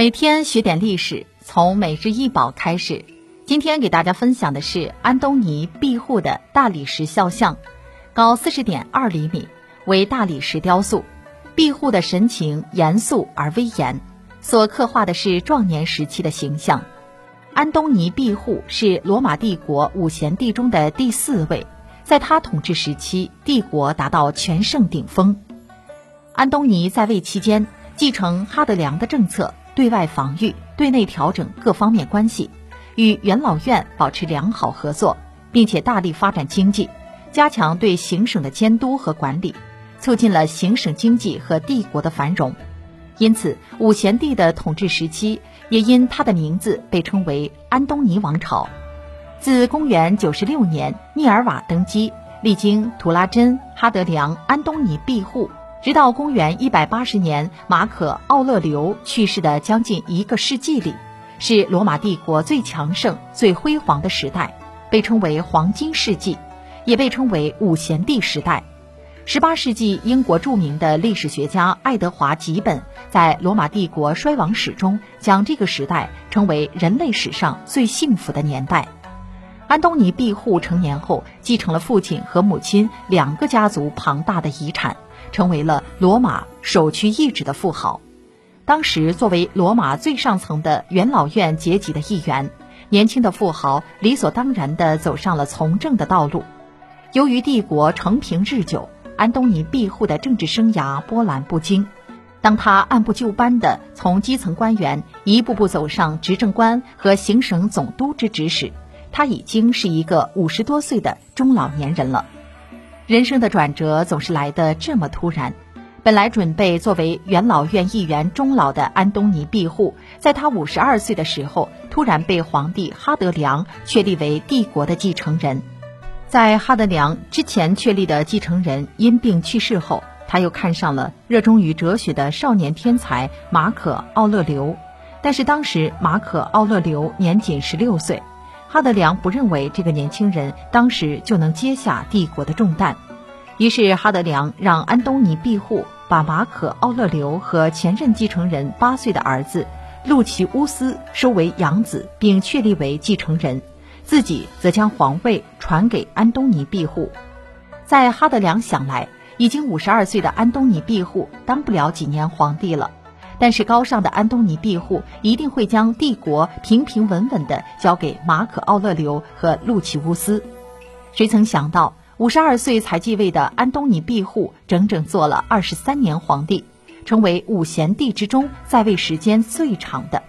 每天学点历史，从每日一宝开始。今天给大家分享的是安东尼庇护的大理石肖像，高四十点二厘米，为大理石雕塑。庇护的神情严肃而威严，所刻画的是壮年时期的形象。安东尼庇护是罗马帝国五贤帝中的第四位，在他统治时期，帝国达到全盛顶峰。安东尼在位期间，继承哈德良的政策。对外防御、对内调整各方面关系，与元老院保持良好合作，并且大力发展经济，加强对行省的监督和管理，促进了行省经济和帝国的繁荣。因此，武贤帝的统治时期也因他的名字被称为安东尼王朝。自公元九十六年涅尔瓦登基，历经图拉真、哈德良、安东尼庇护。直到公元一百八十年，马可·奥勒留去世的将近一个世纪里，是罗马帝国最强盛、最辉煌的时代，被称为黄金世纪，也被称为五贤帝时代。十八世纪，英国著名的历史学家爱德华·吉本在《罗马帝国衰亡史》中将这个时代称为人类史上最幸福的年代。安东尼庇护成年后，继承了父亲和母亲两个家族庞大的遗产。成为了罗马首屈一指的富豪。当时，作为罗马最上层的元老院阶级的一员，年轻的富豪理所当然地走上了从政的道路。由于帝国承平日久，安东尼庇护的政治生涯波澜不惊。当他按部就班地从基层官员一步步走上执政官和行省总督之职时，他已经是一个五十多岁的中老年人了。人生的转折总是来得这么突然。本来准备作为元老院议员终老的安东尼庇护，在他五十二岁的时候，突然被皇帝哈德良确立为帝国的继承人。在哈德良之前确立的继承人因病去世后，他又看上了热衷于哲学的少年天才马可·奥勒留。但是当时马可·奥勒留年仅十六岁。哈德良不认为这个年轻人当时就能接下帝国的重担，于是哈德良让安东尼庇护把马可·奥勒留和前任继承人八岁的儿子路奇乌斯收为养子，并确立为继承人，自己则将皇位传给安东尼庇护。在哈德良想来，已经五十二岁的安东尼庇护当不了几年皇帝了。但是高尚的安东尼庇护一定会将帝国平平稳稳地交给马可·奥勒留和路奇乌斯。谁曾想到，五十二岁才继位的安东尼庇护整整做了二十三年皇帝，成为五贤帝之中在位时间最长的。